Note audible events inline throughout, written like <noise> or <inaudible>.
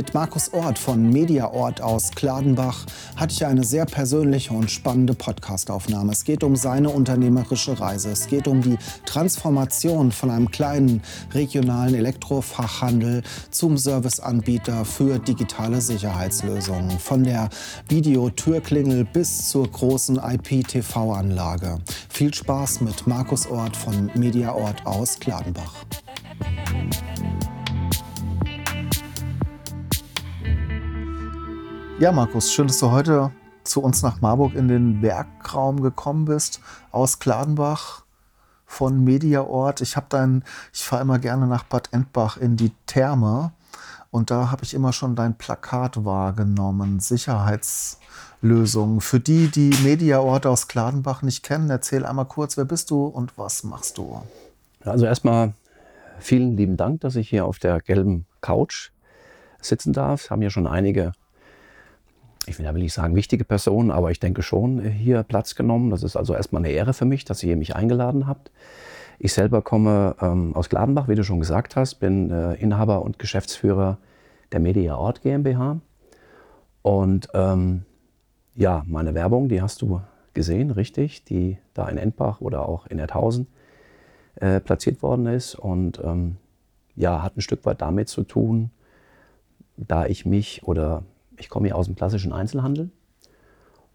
Mit Markus Ort von Mediaort aus Kladenbach hatte ich eine sehr persönliche und spannende Podcastaufnahme. Es geht um seine unternehmerische Reise. Es geht um die Transformation von einem kleinen regionalen Elektrofachhandel zum Serviceanbieter für digitale Sicherheitslösungen. Von der Videotürklingel bis zur großen IP-TV-Anlage. Viel Spaß mit Markus Ort von Mediaort aus Kladenbach. Ja, Markus, schön, dass du heute zu uns nach Marburg in den Werkraum gekommen bist, aus Kladenbach von Mediaort. Ich habe dein, ich fahre immer gerne nach Bad Endbach in die Therme und da habe ich immer schon dein Plakat wahrgenommen, Sicherheitslösungen. Für die, die Mediaort aus Kladenbach nicht kennen, erzähl einmal kurz, wer bist du und was machst du? Also erstmal vielen lieben Dank, dass ich hier auf der gelben Couch sitzen darf. Haben ja schon einige ich will ja will nicht sagen wichtige Personen, aber ich denke schon äh, hier Platz genommen. Das ist also erstmal eine Ehre für mich, dass ihr mich eingeladen habt. Ich selber komme ähm, aus Gladenbach, wie du schon gesagt hast, bin äh, Inhaber und Geschäftsführer der Media Ort GmbH. Und ähm, ja, meine Werbung, die hast du gesehen, richtig, die da in Endbach oder auch in Erdhausen äh, platziert worden ist. Und ähm, ja, hat ein Stück weit damit zu tun, da ich mich oder ich komme ja aus dem klassischen Einzelhandel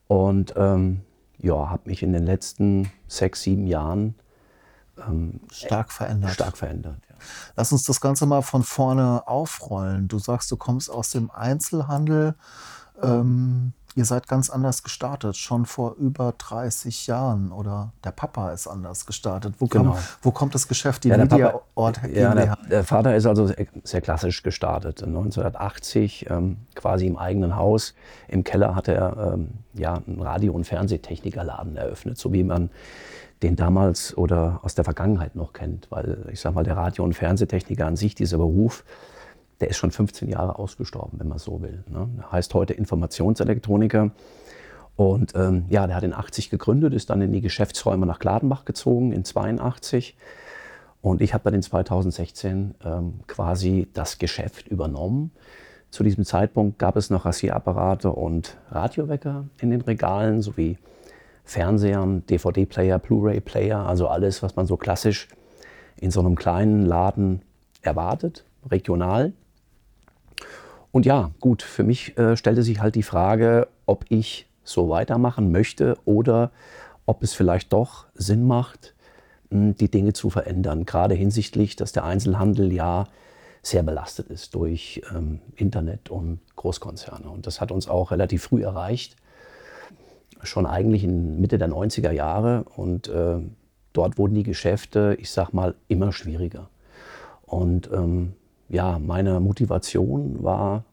und ähm, ja, habe mich in den letzten sechs, sieben Jahren ähm, stark verändert. Stark verändert ja. Lass uns das Ganze mal von vorne aufrollen. Du sagst, du kommst aus dem Einzelhandel. Ähm, Ihr seid ganz anders gestartet, schon vor über 30 Jahren oder der Papa ist anders gestartet. Wo, genau. kam, wo kommt das Geschäft, die ja, Media Ort ja, der, der, Vater ist also sehr klassisch gestartet. 1980 ähm, quasi im eigenen Haus. Im Keller hat er ähm, ja, einen Radio- und Fernsehtechnikerladen eröffnet, so wie man den damals oder aus der Vergangenheit noch kennt. Weil ich sag mal, der Radio- und Fernsehtechniker an sich, dieser Beruf, der ist schon 15 Jahre ausgestorben, wenn man so will. Ne? Heißt heute Informationselektroniker. Und ähm, ja, der hat in 80 gegründet, ist dann in die Geschäftsräume nach Gladenbach gezogen, in 82. Und ich habe dann in 2016 ähm, quasi das Geschäft übernommen. Zu diesem Zeitpunkt gab es noch Rasierapparate und Radiowecker in den Regalen sowie Fernsehern, DVD-Player, Blu-ray-Player, also alles, was man so klassisch in so einem kleinen Laden erwartet, regional. Und ja, gut, für mich äh, stellte sich halt die Frage, ob ich so weitermachen möchte oder ob es vielleicht doch Sinn macht, hm, die Dinge zu verändern. Gerade hinsichtlich, dass der Einzelhandel ja sehr belastet ist durch ähm, Internet und Großkonzerne. Und das hat uns auch relativ früh erreicht, schon eigentlich in Mitte der 90er Jahre. Und äh, dort wurden die Geschäfte, ich sag mal, immer schwieriger. Und ähm, ja, meine Motivation war,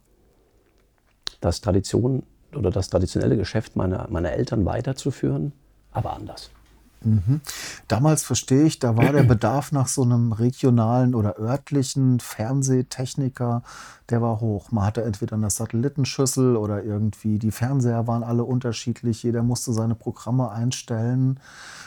das Tradition oder das traditionelle Geschäft meiner, meiner Eltern weiterzuführen, aber anders. Mhm. Damals verstehe ich, da war der <clears throat> Bedarf nach so einem regionalen oder örtlichen Fernsehtechniker, der war hoch. Man hatte entweder eine Satellitenschüssel oder irgendwie die Fernseher waren alle unterschiedlich, jeder musste seine Programme einstellen.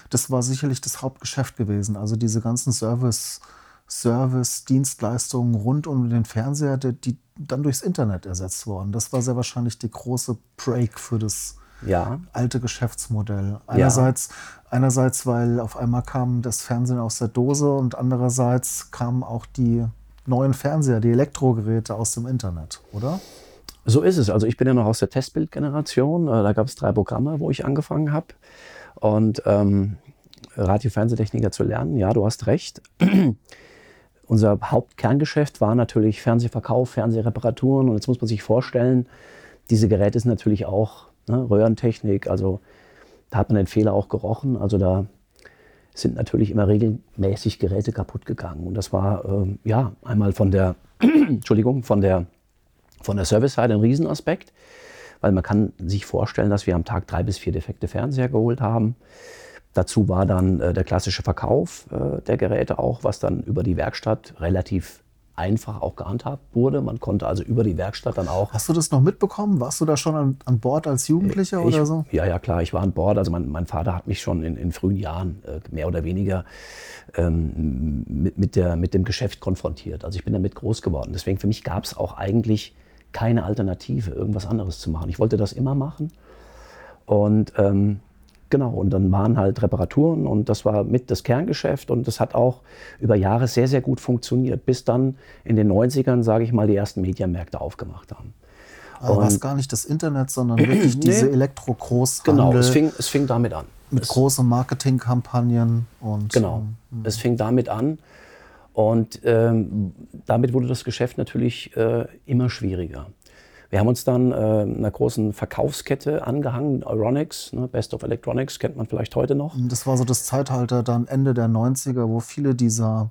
Das war sicherlich das Hauptgeschäft gewesen. Also diese ganzen Service- Service-Dienstleistungen rund um den Fernseher, die, die, dann durchs Internet ersetzt worden. Das war sehr wahrscheinlich die große Break für das ja. alte Geschäftsmodell. Einerseits, ja. einerseits, weil auf einmal kam das Fernsehen aus der Dose und andererseits kamen auch die neuen Fernseher, die Elektrogeräte aus dem Internet, oder? So ist es. Also ich bin ja noch aus der Testbildgeneration. Äh, da gab es drei Programme, wo ich angefangen habe. Und ähm, Radio-Fernsehtechniker zu lernen, ja, du hast recht. Unser Hauptkerngeschäft war natürlich Fernsehverkauf, Fernsehreparaturen. Und jetzt muss man sich vorstellen, diese Geräte sind natürlich auch ne, Röhrentechnik. Also da hat man den Fehler auch gerochen. Also da sind natürlich immer regelmäßig Geräte kaputt gegangen. Und das war ähm, ja einmal von der, <clears throat> Entschuldigung, von der, von der Service-Seite ein Riesenaspekt. weil man kann sich vorstellen, dass wir am Tag drei bis vier defekte Fernseher geholt haben. Dazu war dann äh, der klassische Verkauf äh, der Geräte auch, was dann über die Werkstatt relativ einfach auch gehandhabt wurde. Man konnte also über die Werkstatt dann auch. Hast du das noch mitbekommen? Warst du da schon an, an Bord als Jugendlicher ich, oder so? Ja, ja, klar, ich war an Bord. Also mein, mein Vater hat mich schon in, in frühen Jahren äh, mehr oder weniger ähm, mit, mit, der, mit dem Geschäft konfrontiert. Also ich bin damit groß geworden. Deswegen für mich gab es auch eigentlich keine Alternative, irgendwas anderes zu machen. Ich wollte das immer machen. Und ähm, Genau, und dann waren halt Reparaturen und das war mit das Kerngeschäft und das hat auch über Jahre sehr, sehr gut funktioniert, bis dann in den 90ern, sage ich mal, die ersten Mediamärkte aufgemacht haben. Aber war es gar nicht das Internet, sondern wirklich <clears throat> diese nee, Elektro-Großhandel. Genau, es fing, es fing damit an. Mit es, großen Marketingkampagnen und. Genau, ähm, es fing damit an. Und ähm, damit wurde das Geschäft natürlich äh, immer schwieriger. Wir haben uns dann äh, einer großen Verkaufskette angehangen, Euronics, ne, Best of Electronics, kennt man vielleicht heute noch. Das war so das Zeitalter dann Ende der 90er, wo viele dieser,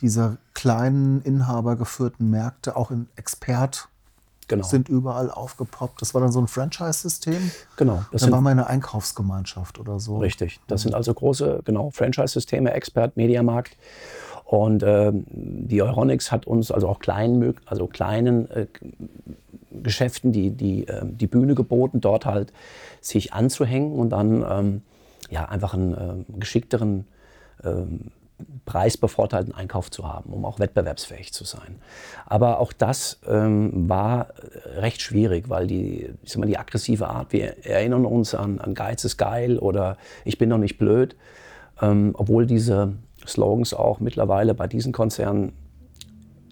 dieser kleinen inhabergeführten Märkte auch in Expert genau. sind überall aufgepoppt. Das war dann so ein Franchise-System. Genau. Das dann war mal eine Einkaufsgemeinschaft oder so. Richtig. Das sind also große, genau, Franchise-Systeme, Expert, Mediamarkt. Und äh, die Euronics hat uns also auch kleinen, also kleinen äh, Geschäften die, die, äh, die Bühne geboten, dort halt sich anzuhängen und dann ähm, ja, einfach einen äh, geschickteren, ähm, preisbevorteilten Einkauf zu haben, um auch wettbewerbsfähig zu sein. Aber auch das ähm, war recht schwierig, weil die, ich sag mal, die aggressive Art, wir erinnern uns an, an Geiz ist geil oder ich bin noch nicht blöd, ähm, obwohl diese Slogans auch mittlerweile bei diesen Konzernen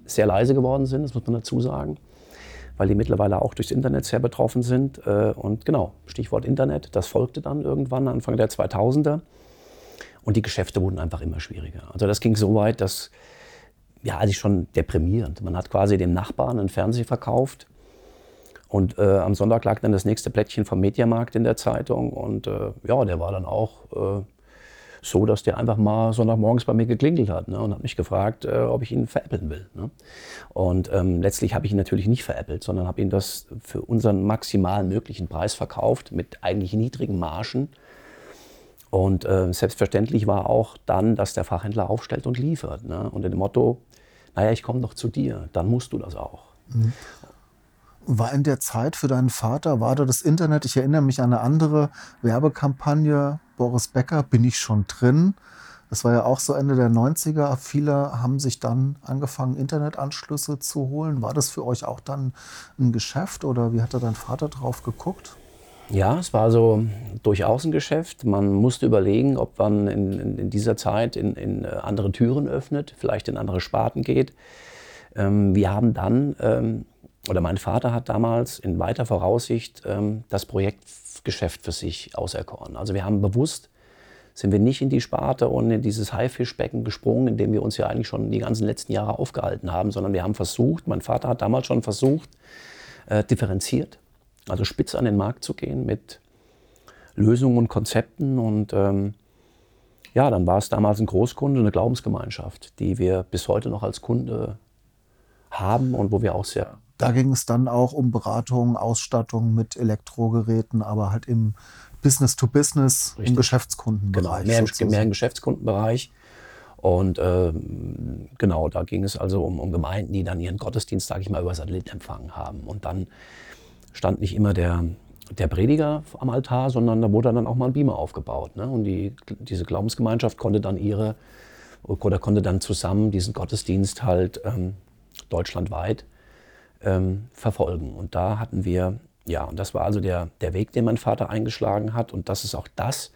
sehr leise geworden sind, das muss man dazu sagen weil die mittlerweile auch durchs Internet sehr betroffen sind. Äh, und genau, Stichwort Internet, das folgte dann irgendwann Anfang der 2000er. Und die Geschäfte wurden einfach immer schwieriger. Also das ging so weit, dass, ja, also schon deprimierend. Man hat quasi dem Nachbarn einen Fernseher verkauft. Und äh, am Sonntag lag dann das nächste Plättchen vom Mediamarkt in der Zeitung. Und äh, ja, der war dann auch äh, so, dass der einfach mal Sonntagmorgens bei mir geklingelt hat ne, und hat mich gefragt, äh, ob ich ihn veräppeln will. Ne. Und ähm, letztlich habe ich ihn natürlich nicht veräppelt, sondern habe ihn das für unseren maximal möglichen Preis verkauft mit eigentlich niedrigen Margen. Und äh, selbstverständlich war auch dann, dass der Fachhändler aufstellt und liefert. Ne? Unter dem Motto, naja, ich komme doch zu dir, dann musst du das auch. Mhm. War in der Zeit für deinen Vater, war da das Internet, ich erinnere mich an eine andere Werbekampagne, Boris Becker, bin ich schon drin. Das war ja auch so Ende der 90er. Viele haben sich dann angefangen, Internetanschlüsse zu holen. War das für euch auch dann ein Geschäft oder wie hat da dein Vater drauf geguckt? Ja, es war so durchaus ein Geschäft. Man musste überlegen, ob man in, in, in dieser Zeit in, in, andere Türen öffnet, vielleicht in andere Sparten geht. Ähm, wir haben dann, ähm, oder mein Vater hat damals in weiter Voraussicht ähm, das Projekt Geschäft für sich auserkoren. Also wir haben bewusst, sind wir nicht in die Sparte und in dieses Haifischbecken gesprungen, in dem wir uns ja eigentlich schon die ganzen letzten Jahre aufgehalten haben, sondern wir haben versucht, mein Vater hat damals schon versucht, äh, differenziert, also spitz an den Markt zu gehen mit Lösungen und Konzepten und ähm, ja, dann war es damals ein Großkunde, eine Glaubensgemeinschaft, die wir bis heute noch als Kunde haben und wo wir auch sehr da ging es dann auch um Beratung, Ausstattung mit Elektrogeräten, aber halt im Business-to-Business, -Business, im Geschäftskundenbereich. Genau, mehr, im, mehr im Geschäftskundenbereich. Und äh, genau, da ging es also um, um Gemeinden, die dann ihren Gottesdienst, sage ich mal, über Satellit empfangen haben. Und dann stand nicht immer der, der Prediger am Altar, sondern da wurde dann auch mal ein Beamer aufgebaut. Ne? Und die, diese Glaubensgemeinschaft konnte dann ihre, oder konnte dann zusammen diesen Gottesdienst halt ähm, deutschlandweit ähm, verfolgen. Und da hatten wir, ja, und das war also der, der Weg, den mein Vater eingeschlagen hat. Und das ist auch das,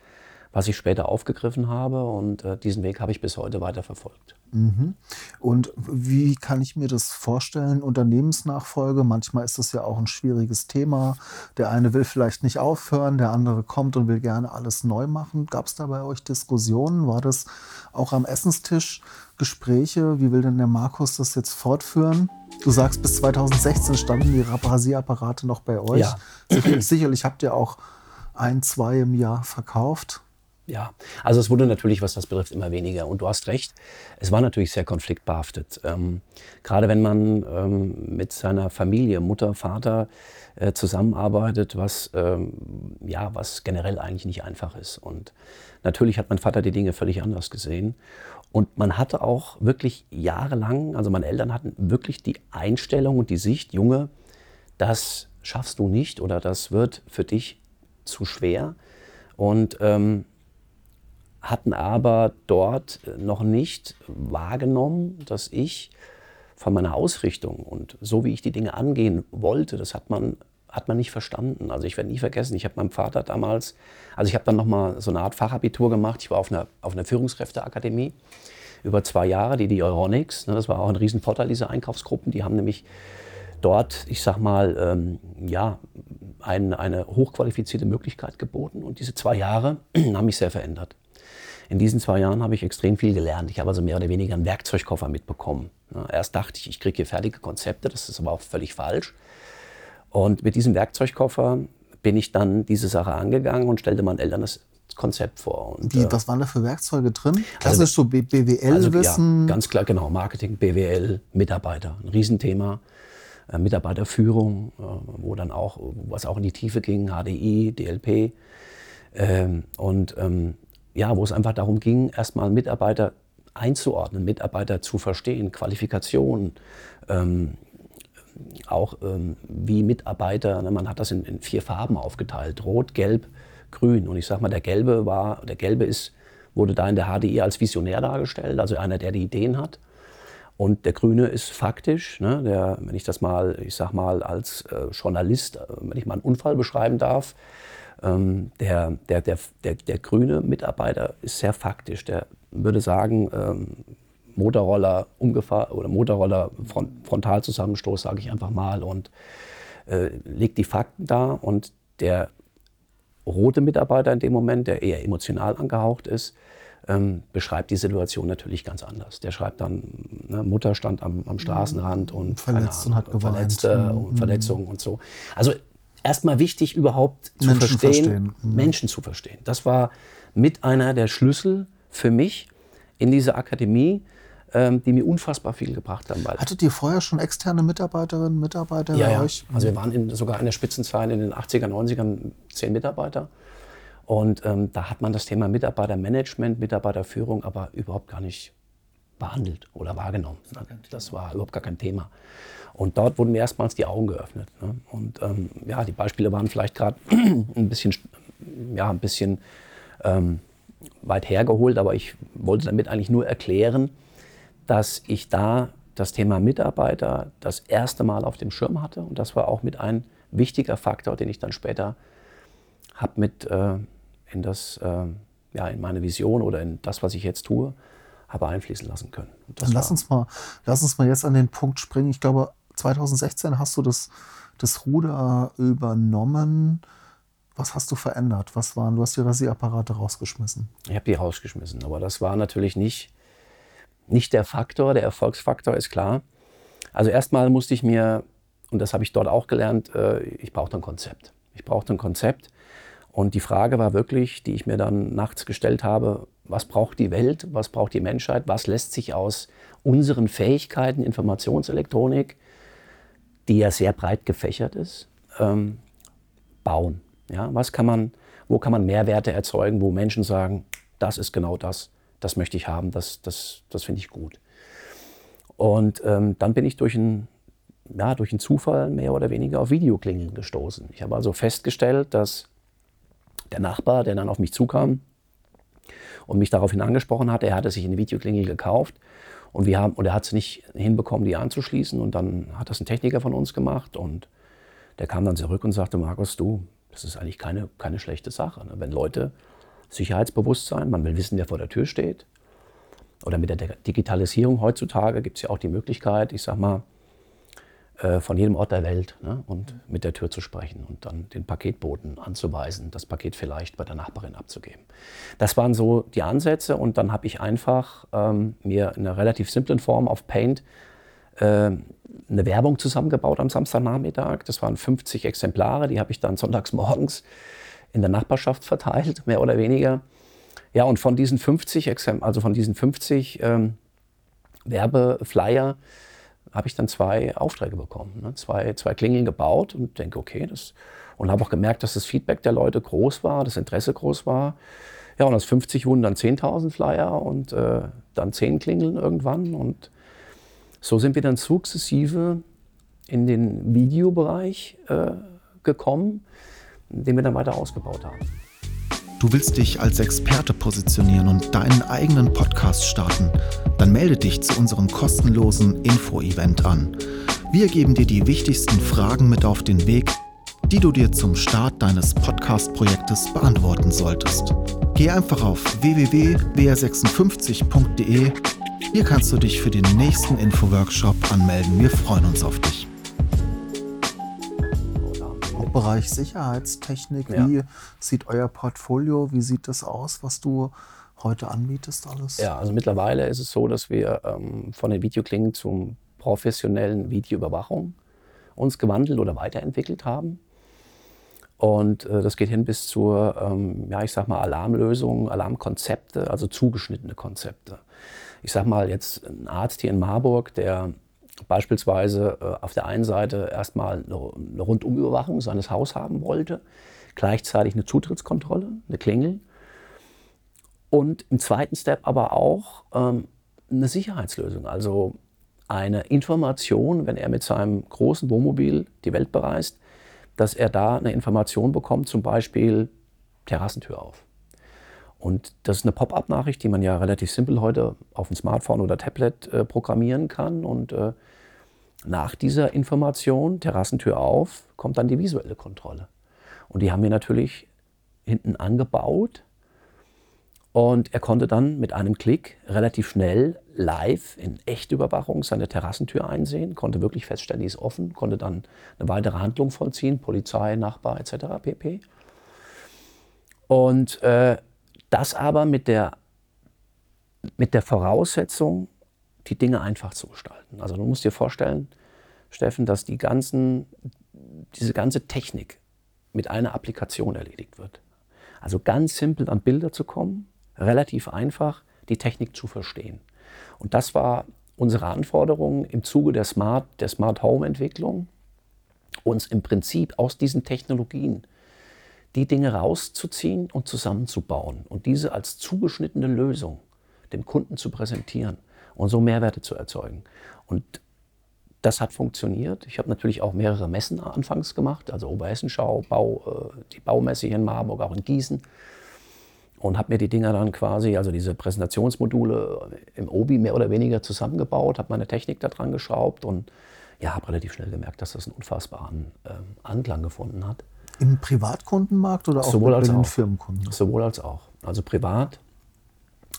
was ich später aufgegriffen habe. Und äh, diesen Weg habe ich bis heute weiter verfolgt. Mhm. Und wie kann ich mir das vorstellen? Unternehmensnachfolge, manchmal ist das ja auch ein schwieriges Thema. Der eine will vielleicht nicht aufhören, der andere kommt und will gerne alles neu machen. Gab es da bei euch Diskussionen? War das auch am Essenstisch Gespräche? Wie will denn der Markus das jetzt fortführen? Du sagst, bis 2016 standen die Rasierapparate noch bei euch. Ja. Sicherlich, sicherlich habt ihr auch ein, zwei im Jahr verkauft. Ja, also es wurde natürlich, was das betrifft, immer weniger. Und du hast recht, es war natürlich sehr konfliktbehaftet. Ähm, gerade wenn man ähm, mit seiner Familie, Mutter, Vater äh, zusammenarbeitet, was, ähm, ja, was generell eigentlich nicht einfach ist. Und natürlich hat mein Vater die Dinge völlig anders gesehen. Und man hatte auch wirklich jahrelang, also meine Eltern hatten wirklich die Einstellung und die Sicht, Junge, das schaffst du nicht oder das wird für dich zu schwer. Und ähm, hatten aber dort noch nicht wahrgenommen, dass ich von meiner Ausrichtung und so wie ich die Dinge angehen wollte, das hat man, hat man nicht verstanden. Also ich werde nie vergessen, ich habe meinem Vater damals, also ich habe dann nochmal so eine Art Fachabitur gemacht, ich war auf einer, auf einer Führungskräfteakademie über zwei Jahre, die die Euronics, ne, das war auch ein Riesenvorteil, diese Einkaufsgruppen, die haben nämlich dort, ich sag mal, ähm, ja, ein, eine hochqualifizierte Möglichkeit geboten und diese zwei Jahre <clears throat> haben mich sehr verändert. In diesen zwei Jahren habe ich extrem viel gelernt. Ich habe also mehr oder weniger einen Werkzeugkoffer mitbekommen. Erst dachte ich, ich kriege hier fertige Konzepte, das ist aber auch völlig falsch. Und mit diesem Werkzeugkoffer bin ich dann diese Sache angegangen und stellte meinen Eltern das Konzept vor. Und, Wie, äh, was waren da für Werkzeuge drin? Klassisch also, so BWL-Wissen? Also, ja, ganz klar, genau. Marketing, BWL, Mitarbeiter, ein Riesenthema. Äh, Mitarbeiterführung, äh, wo dann auch, was auch in die Tiefe ging, HDI, DLP. Ähm, und ähm, ja, wo es einfach darum ging, erstmal Mitarbeiter einzuordnen, Mitarbeiter zu verstehen, Qualifikationen, ähm, auch ähm, wie Mitarbeiter, ne, man hat das in, in, vier Farben aufgeteilt, rot, gelb, grün. Und ich sage mal, der gelbe war, der gelbe ist, wurde da in der HDI als Visionär dargestellt, also einer, der die Ideen hat. Und der Grüne ist faktisch, ne, der, wenn ich das mal, ich sag mal, als äh, Journalist, äh, wenn ich mal einen Unfall beschreiben darf, ähm, der, der, der, der, der grüne Mitarbeiter ist sehr faktisch. Der würde sagen, ähm, Motorroller umgefahren oder Motorroller Front, Frontalzusammenstoß, sage ich einfach mal, und äh, legt die Fakten da. Und der rote Mitarbeiter in dem Moment, der eher emotional angehaucht ist, ähm, beschreibt die Situation natürlich ganz anders. Der schreibt dann, ne, Mutter stand am, am Straßenrand und verletzt Ahnung, und hat geweint. Verletzte mhm. und Verletzungen und so. Also erstmal wichtig, überhaupt zu Menschen verstehen, verstehen. Mhm. Menschen zu verstehen. Das war mit einer der Schlüssel für mich in dieser Akademie, ähm, die mir unfassbar viel gebracht haben. Weil Hattet ihr vorher schon externe Mitarbeiterinnen, und Mitarbeiter ja, bei ja. euch? Also wir waren in, sogar in der Spitzenzeit in den 80er, 90ern zehn Mitarbeiter. Und ähm, da hat man das Thema Mitarbeitermanagement, Mitarbeiterführung aber überhaupt gar nicht behandelt oder wahrgenommen. Das war überhaupt gar kein Thema. Und dort wurden mir erstmals die Augen geöffnet. Ne? Und ähm, ja, die Beispiele waren vielleicht gerade <clears throat> ein bisschen, ja, ein bisschen ähm, weit hergeholt, aber ich wollte damit eigentlich nur erklären, dass ich da das Thema Mitarbeiter das erste Mal auf dem Schirm hatte. Und das war auch mit ein wichtiger Faktor, den ich dann später habe mit äh, in das, äh, ja, in meine Vision oder in das, was ich jetzt tue, habe einfließen lassen können. Dann lass uns, mal, lass uns mal jetzt an den Punkt springen. Ich glaube, 2016 hast du das, das Ruder übernommen. Was hast du verändert? Was waren, du hast die Rasierapparate rausgeschmissen. Ich habe die rausgeschmissen, aber das war natürlich nicht, nicht der Faktor. Der Erfolgsfaktor ist klar. Also erstmal musste ich mir, und das habe ich dort auch gelernt, äh, ich brauchte ein Konzept. Ich brauchte ein Konzept. Und die Frage war wirklich, die ich mir dann nachts gestellt habe, was braucht die Welt, was braucht die Menschheit, was lässt sich aus unseren Fähigkeiten, Informationselektronik, die ja sehr breit gefächert ist, ähm, bauen. Ja, was kann man, wo kann man Mehrwerte erzeugen, wo Menschen sagen, das ist genau das, das möchte ich haben, das, das, das finde ich gut. Und ähm, dann bin ich durch einen, ja, durch einen Zufall mehr oder weniger auf Videoklingeln gestoßen. Ich habe also festgestellt, dass der Nachbar, der dann auf mich zukam und mich daraufhin angesprochen hatte, er hatte sich eine Videoklingel gekauft und, wir haben, und er hat es nicht hinbekommen, die anzuschließen. Und dann hat das ein Techniker von uns gemacht. Und der kam dann zurück und sagte, Markus, du, das ist eigentlich keine, keine schlechte Sache. Ne? Wenn Leute Sicherheitsbewusstsein, man will wissen, wer vor der Tür steht. Oder mit der Digitalisierung heutzutage gibt es ja auch die Möglichkeit, ich sag mal, äh, von jedem Ort der Welt ne, und mit der Tür zu sprechen und dann den Paketboten anzuweisen, das Paket vielleicht bei der Nachbarin abzugeben. Das waren so die Ansätze und dann habe ich einfach ähm, mir in einer relativ simplen Form auf Paint äh, eine Werbung zusammengebaut am Samstagnachmittag. Das waren 50 Exemplare, die habe ich dann sonntags morgens in der Nachbarschaft verteilt, mehr oder weniger. Ja, und von diesen 50, also von diesen 50 ähm, Werbeflyer habe ich dann zwei Aufträge bekommen, ne? zwei, zwei Klingeln gebaut und denke, okay, das und habe auch gemerkt, dass das Feedback der Leute groß war, das Interesse groß war. Ja, und aus 50 wurden dann 10.000 Flyer und äh, dann 10 Klingeln irgendwann. Und so sind wir dann sukzessive in den Videobereich äh, gekommen, den wir dann weiter ausgebaut haben. Du willst dich als Experte positionieren und deinen eigenen Podcast starten? Dann melde dich zu unserem kostenlosen Info-Event an. Wir geben dir die wichtigsten Fragen mit auf den Weg, die du dir zum Start deines Podcast-Projektes beantworten solltest. Geh einfach auf www.wr56.de. Hier kannst du dich für den nächsten Info-Workshop anmelden. Wir freuen uns auf dich. Bereich Sicherheitstechnik, ja. wie sieht euer Portfolio, wie sieht das aus, was du heute anbietest alles? Ja, also mittlerweile ist es so, dass wir ähm, von den Videoklingen zum professionellen Videoüberwachung uns gewandelt oder weiterentwickelt haben. Und äh, das geht hin bis zur, ähm, ja, ich sag mal, Alarmlösung, Alarmkonzepte, also zugeschnittene Konzepte. Ich sag mal, jetzt ein Arzt hier in Marburg, der beispielsweise äh, auf der einen Seite erstmal eine, eine Rundumüberwachung seines Hauses haben wollte, gleichzeitig eine Zutrittskontrolle, eine Klingel und im zweiten Step aber auch ähm, eine Sicherheitslösung, also eine Information, wenn er mit seinem großen Wohnmobil die Welt bereist, dass er da eine Information bekommt, zum Beispiel Terrassentür auf. Und das ist eine Pop-up-Nachricht, die man ja relativ simpel heute auf dem Smartphone oder Tablet äh, programmieren kann. Und äh, nach dieser Information, Terrassentür auf, kommt dann die visuelle Kontrolle. Und die haben wir natürlich hinten angebaut. Und er konnte dann mit einem Klick relativ schnell live in Echtüberwachung seine Terrassentür einsehen, konnte wirklich feststellen, die ist offen, konnte dann eine weitere Handlung vollziehen, Polizei, Nachbar etc. pp. Und äh, das aber mit der, mit der Voraussetzung, die Dinge einfach zu gestalten. Also du musst dir vorstellen, Steffen, dass die ganzen, diese ganze Technik mit einer Applikation erledigt wird. Also ganz simpel an Bilder zu kommen, relativ einfach, die Technik zu verstehen. Und das war unsere Anforderung im Zuge der Smart, der Smart Home Entwicklung, uns im Prinzip aus diesen Technologien die Dinge rauszuziehen und zusammenzubauen und diese als zugeschnittene Lösung dem Kunden zu präsentieren und so Mehrwerte zu erzeugen. Und das hat funktioniert. Ich habe natürlich auch mehrere Messen anfangs gemacht, also Oberhessenschau, Bau, äh, die Baumesse hier in Marburg, auch in Gießen und habe mir die Dinger dann quasi, also diese Präsentationsmodule im Obi mehr oder weniger zusammengebaut, habe meine Technik da dran geschraubt und ja, habe relativ schnell gemerkt, dass das einen unfassbaren äh, Anklang gefunden hat. Im Privatkundenmarkt oder auch Sowohl bei den Firmenkunden? Sowohl als auch. Also privat,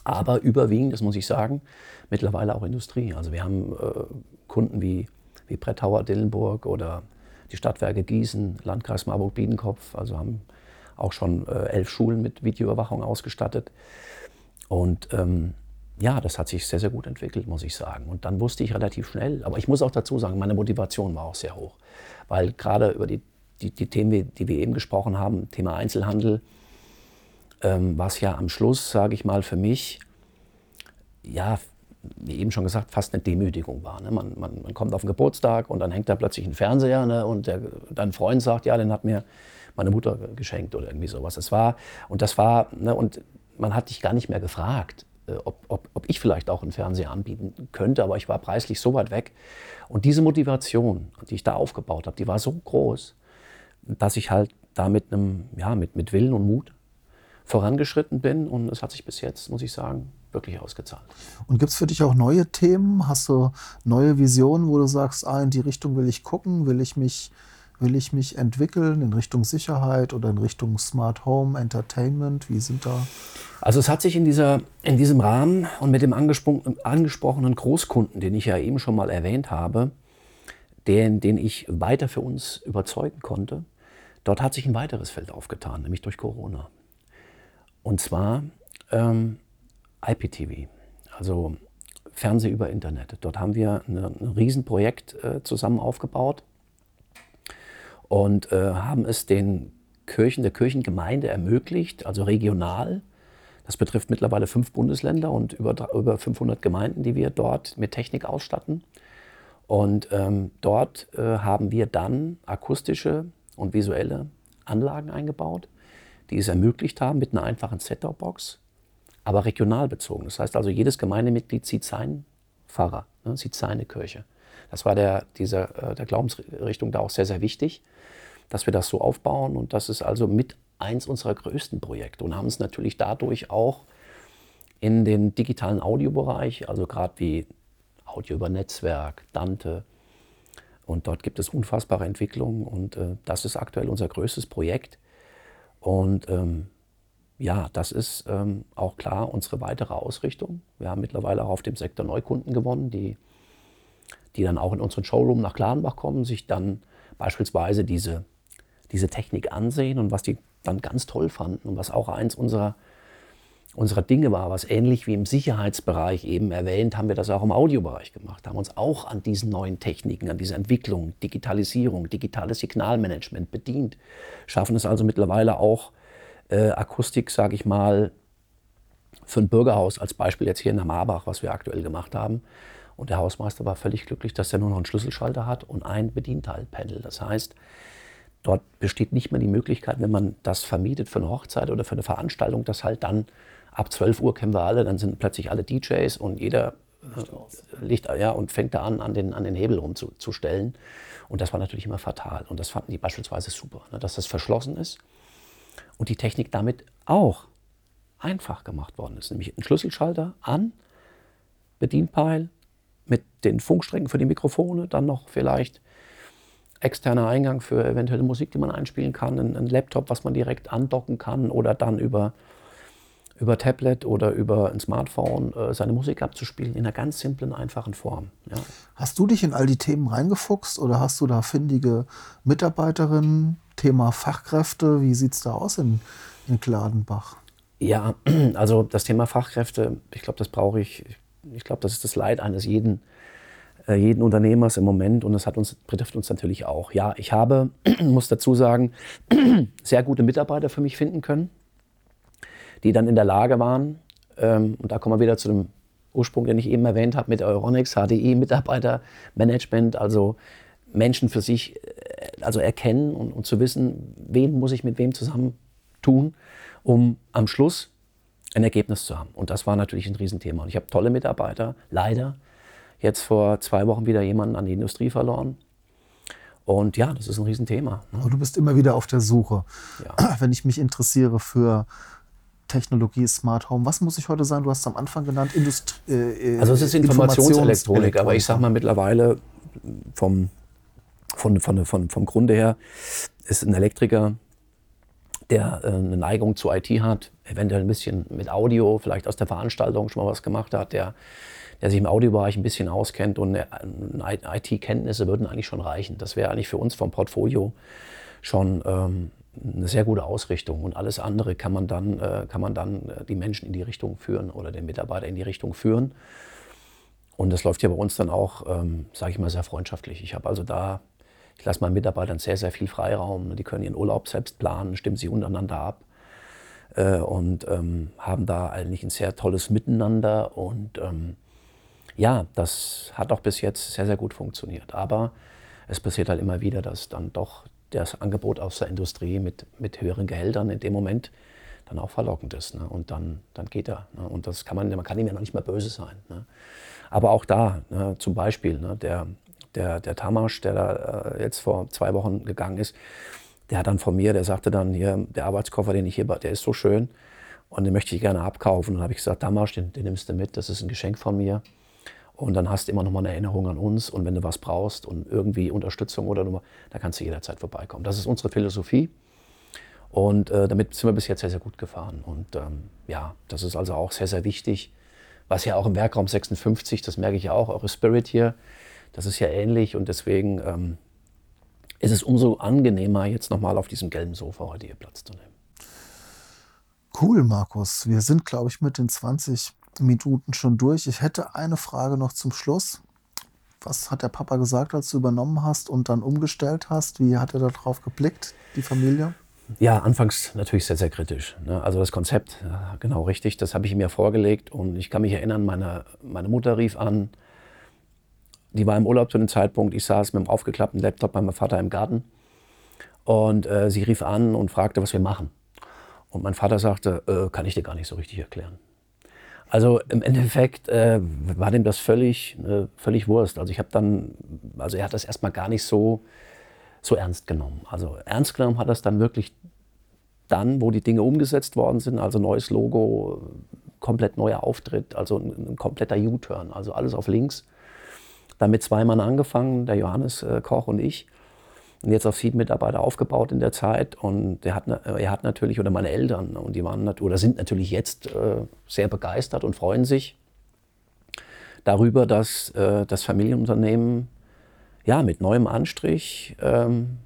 aber überwiegend, das muss ich sagen, mittlerweile auch Industrie. Also wir haben äh, Kunden wie, wie Brettauer Dillenburg oder die Stadtwerke Gießen, Landkreis Marburg-Biedenkopf, also haben auch schon äh, elf Schulen mit Videoüberwachung ausgestattet. Und ähm, ja, das hat sich sehr, sehr gut entwickelt, muss ich sagen. Und dann wusste ich relativ schnell, aber ich muss auch dazu sagen, meine Motivation war auch sehr hoch. Weil gerade über die, die, die Themen, die wir eben gesprochen haben, Thema Einzelhandel, ähm, was ja am Schluss, sage ich mal, für mich, ja, wie eben schon gesagt, fast eine Demütigung war. Ne? Man, man, man, kommt auf den Geburtstag und dann hängt da plötzlich ein Fernseher ne? und der, dein Freund sagt, ja, den hat mir meine Mutter geschenkt oder irgendwie sowas. Es war, und das war, ne, und man hat dich gar nicht mehr gefragt, äh, ob, ob, ob ich vielleicht auch einen Fernseher anbieten könnte, aber ich war preislich so weit weg. Und diese Motivation, die ich da aufgebaut habe, die war so groß, dass ich halt da mit einem, ja, mit, mit Willen und Mut vorangeschritten bin und es hat sich bis jetzt, muss ich sagen, wirklich ausgezahlt. Und gibt es für dich auch neue Themen? Hast du neue Visionen, wo du sagst, ah, in die Richtung will ich gucken, will ich mich Will ich mich entwickeln in Richtung Sicherheit oder in Richtung Smart Home, Entertainment? Wie sind da? Also es hat sich in, dieser, in diesem Rahmen und mit dem angesprochenen Großkunden, den ich ja eben schon mal erwähnt habe, den, den ich weiter für uns überzeugen konnte, dort hat sich ein weiteres Feld aufgetan, nämlich durch Corona. Und zwar ähm, IPTV, also Fernseh über Internet. Dort haben wir eine, ein Riesenprojekt äh, zusammen aufgebaut und äh, haben es den Kirchen, der Kirchengemeinde ermöglicht, also regional, Das betrifft mittlerweile fünf Bundesländer und über, über 500 Gemeinden, die wir dort mit Technik ausstatten. Und ähm, dort äh, haben wir dann akustische und visuelle Anlagen eingebaut, die es ermöglicht haben mit einer einfachen Set-Top-Box, aber regional bezogen. Das heißt also, jedes Gemeindemitglied sieht seinen Pfarrer, ne, sieht seine Kirche. Das war der, dieser, äh, der Glaubensrichtung da auch sehr, sehr wichtig, dass wir das so aufbauen. Und das ist also mit eins unserer größten Projekte und haben es natürlich dadurch auch in den digitalen Audiobereich, also gerade wie Audio über Netzwerk, Dante. Und dort gibt es unfassbare Entwicklungen und äh, das ist aktuell unser größtes Projekt. Und ähm, ja, das ist ähm, auch klar unsere weitere Ausrichtung. Wir haben mittlerweile auch auf dem Sektor Neukunden gewonnen, die, die dann auch in unseren Showroom nach Klarenbach kommen, sich dann beispielsweise diese, diese Technik ansehen und was die dann ganz toll fanden und was auch eins unserer unserer Dinge war, was ähnlich wie im Sicherheitsbereich eben erwähnt, haben wir das auch im Audiobereich gemacht, haben uns auch an diesen neuen Techniken, an dieser Entwicklung, Digitalisierung, digitales Signalmanagement bedient, schaffen es also mittlerweile auch äh, Akustik, sage ich mal, für ein Bürgerhaus als Beispiel jetzt hier in der Marbach, was wir aktuell gemacht haben. Und der Hausmeister war völlig glücklich, dass er nur noch einen Schlüsselschalter hat und ein Bedienteilpanel. Das heißt, dort besteht nicht mehr die Möglichkeit, wenn man das vermietet für eine Hochzeit oder für eine Veranstaltung, dass halt dann ab 12 Uhr kennen wir alle, dann sind plötzlich alle DJs und jeder äh, Licht, ja, und fängt da an, an den, an den Hebel rumzustellen. Und das war natürlich immer fatal. Und das fanden die beispielsweise super, ne, dass das verschlossen ist und die Technik damit auch einfach gemacht worden ist. Nämlich ein Schlüsselschalter an, Bedienpeil mit den Funkstrecken für die Mikrofone, dann noch vielleicht externer Eingang für eventuelle Musik, die man einspielen kann, ein, ein Laptop, was man direkt andocken kann oder dann über über Tablet oder über ein Smartphone äh, seine Musik abzuspielen in einer ganz simplen, einfachen Form. Ja. Hast du dich in all die Themen reingefuchst oder hast du da findige Mitarbeiterinnen? Thema Fachkräfte, wie sieht es da aus in, in Gladenbach? Ja, <clears throat> also das Thema Fachkräfte, ich glaube, das brauche ich. Ich glaube, das ist das Leid eines jeden, äh, jeden Unternehmers im Moment und das hat uns, betrifft uns natürlich auch. Ja, ich habe, <clears throat> muss dazu sagen, <clears throat> sehr gute Mitarbeiter für mich finden können die dann in der Lage waren, ähm, und da kommen wir wieder zu dem Ursprung, den ich eben erwähnt habe, mit Euronics, HDI, Mitarbeitermanagement, also Menschen für sich äh, also erkennen und, und, zu wissen, wen muss ich mit wem zusammen tun, um am Schluss ein Ergebnis zu haben. Und das war natürlich ein Riesenthema. Und ich habe tolle Mitarbeiter, leider jetzt vor zwei Wochen wieder jemanden an die Industrie verloren. Und ja, das ist ein Riesenthema. Ne? Aber du bist immer wieder auf der Suche. Ja. Wenn ich mich interessiere für Technologie, Smart Home. Was muss ich heute sein? Du hast es am Anfang genannt, Industrie. Äh, also es ist Informationselektronik, aber ich sage mal mittlerweile vom, von, von, von, vom Grunde her ist ein Elektriker, der äh, eine Neigung zu IT hat, eventuell ein bisschen mit Audio, vielleicht aus der Veranstaltung schon mal was gemacht hat, der, der sich im Audiobereich ein bisschen auskennt und IT-Kenntnisse würden eigentlich schon reichen. Das wäre eigentlich für uns vom Portfolio schon ähm, eine sehr gute Ausrichtung und alles andere kann man dann, äh, kann man dann äh, die Menschen in die Richtung führen oder den Mitarbeiter in die Richtung führen. Und das läuft ja bei uns dann auch, ähm, sage ich mal, sehr freundschaftlich. Ich habe also da, ich lasse meinen Mitarbeitern sehr, sehr viel Freiraum. Die können ihren Urlaub selbst planen, stimmen sie untereinander ab äh, und ähm, haben da eigentlich ein sehr tolles Miteinander. Und ähm, ja, das hat auch bis jetzt sehr, sehr gut funktioniert. Aber es passiert halt immer wieder, dass dann doch das Angebot aus der Industrie mit, mit höheren Gehältern in dem Moment dann auch verlockend ist. Ne? Und dann, dann geht er. Ne? Und das kann man, man kann ihm ja noch nicht mal böse sein. Ne? Aber auch da, ne, zum Beispiel, ne, der, der, der Tamasch, der da äh, jetzt vor zwei Wochen gegangen ist, der hat dann von mir, der sagte dann hier, der Arbeitskoffer, den ich hier, der ist so schön und den möchte ich gerne abkaufen. Und dann habe ich gesagt, Tamasch, den, den nimmst du mit, das ist ein Geschenk von mir. Und dann hast du immer noch mal eine Erinnerung an uns. Und wenn du was brauchst und irgendwie Unterstützung oder Nummer, da kannst du jederzeit vorbeikommen. Das ist unsere Philosophie. Und äh, damit sind wir bis jetzt sehr, sehr gut gefahren. Und ähm, ja, das ist also auch sehr, sehr wichtig. Was ja auch im Werkraum 56, das merke ich ja auch, eure Spirit hier, das ist ja ähnlich. Und deswegen ähm, ist es umso angenehmer, jetzt nochmal auf diesem gelben Sofa heute hier Platz zu nehmen. Cool, Markus. Wir sind, glaube ich, mit den 20 Minuten schon durch. Ich hätte eine Frage noch zum Schluss. Was hat der Papa gesagt, als du übernommen hast und dann umgestellt hast? Wie hat er darauf geblickt, die Familie? Ja, anfangs natürlich sehr, sehr kritisch. Ne? Also das Konzept, genau richtig, das habe ich mir vorgelegt und ich kann mich erinnern, meine, meine Mutter rief an, die war im Urlaub zu dem Zeitpunkt, ich saß mit dem aufgeklappten Laptop bei meinem Vater im Garten und äh, sie rief an und fragte, was wir machen. Und mein Vater sagte, äh, kann ich dir gar nicht so richtig erklären. Also im Endeffekt äh, war dem das völlig, äh, völlig Wurst. Also ich habe dann, also er hat das erstmal gar nicht so so ernst genommen. Also ernst genommen hat er es dann wirklich dann, wo die Dinge umgesetzt worden sind, also neues Logo, komplett neuer Auftritt, also ein, ein kompletter U-Turn, also alles auf links. Damit zwei Mann angefangen, der Johannes äh, Koch und ich. Und jetzt auf sieben Mitarbeiter aufgebaut in der Zeit. Und er hat, er hat natürlich, oder meine Eltern, und die waren oder sind natürlich jetzt äh, sehr begeistert und freuen sich darüber, dass äh, das Familienunternehmen ja, mit neuem Anstrich ähm,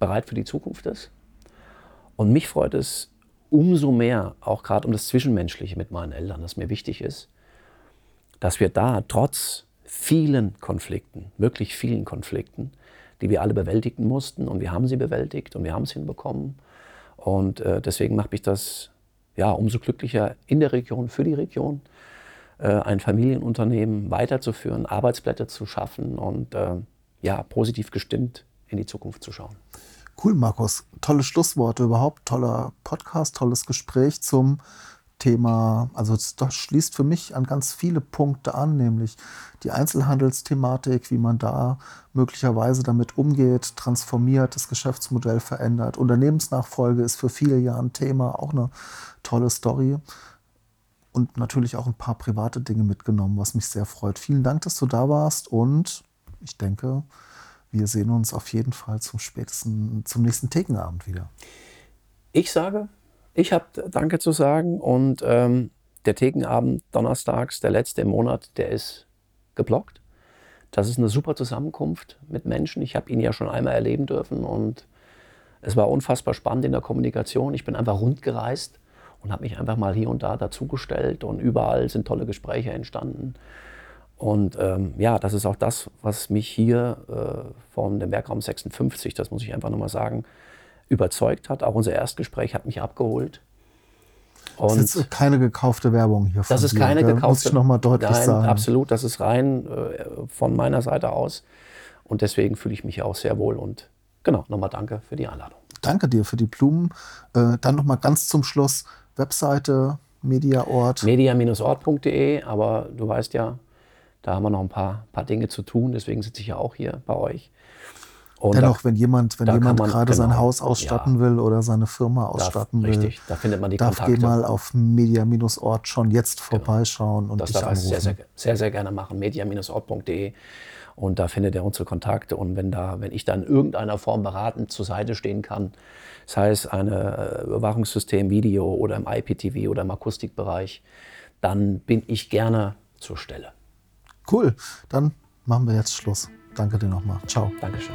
bereit für die Zukunft ist. Und mich freut es umso mehr, auch gerade um das Zwischenmenschliche mit meinen Eltern, das mir wichtig ist, dass wir da trotz vielen Konflikten, wirklich vielen Konflikten, die wir alle bewältigen mussten und wir haben sie bewältigt und wir haben es hinbekommen. Und äh, deswegen macht mich das ja, umso glücklicher in der Region, für die Region, äh, ein Familienunternehmen weiterzuführen, Arbeitsplätze zu schaffen und äh, ja, positiv gestimmt in die Zukunft zu schauen. Cool, Markus. Tolle Schlussworte überhaupt, toller Podcast, tolles Gespräch zum Thema. Also das schließt für mich an ganz viele Punkte an, nämlich die Einzelhandelsthematik, wie man da möglicherweise damit umgeht, transformiert, das Geschäftsmodell verändert. Unternehmensnachfolge ist für viele Jahre ein Thema, auch eine tolle Story. Und natürlich auch ein paar private Dinge mitgenommen, was mich sehr freut. Vielen Dank, dass du da warst und ich denke, wir sehen uns auf jeden Fall zum spätesten, zum nächsten Thekenabend wieder. Ich sage, ich habe Danke zu sagen und ähm, der Thekenabend donnerstags, der letzte im Monat, der ist geblockt. Das ist eine super Zusammenkunft mit Menschen. Ich habe ihn ja schon einmal erleben dürfen und es war unfassbar spannend in der Kommunikation. Ich bin einfach rundgereist und habe mich einfach mal hier und da dazugestellt und überall sind tolle Gespräche entstanden. Und ähm, ja, das ist auch das, was mich hier äh, von dem Werkraum 56, das muss ich einfach nochmal sagen, überzeugt hat. Auch unser Erstgespräch hat mich abgeholt. Und das ist keine gekaufte Werbung hier. Das ist dir, keine gekaufte. Muss ich nochmal deutlich Nein, sagen. Absolut, das ist rein äh, von meiner Seite aus. Und deswegen fühle ich mich auch sehr wohl. Und genau, nochmal danke für die Einladung. Danke dir für die Blumen. Äh, dann nochmal ganz zum Schluss Webseite, Mediaort. Media-ort.de, aber du weißt ja, da haben wir noch ein paar, paar Dinge zu tun, deswegen sitze ich ja auch hier bei euch. Und Dennoch, da, wenn jemand, wenn jemand man, gerade genau, sein Haus ausstatten ja, will oder seine Firma ausstatten darf, will, richtig, da findet man die darf Kontakte. geh mal auf Media-Ort schon jetzt genau. vorbeischauen und das dich darf anrufen. Sehr, sehr, sehr, sehr gerne machen. Media-ort.de und da findet er unsere Kontakte und wenn da, wenn ich da in irgendeiner Form beratend zur Seite stehen kann, sei es ein äh, Überwachungssystem, Video oder im IPTV oder im Akustikbereich, dann bin ich gerne zur Stelle. Cool, dann machen wir jetzt Schluss. Danke dir nochmal. Ciao. Dankeschön.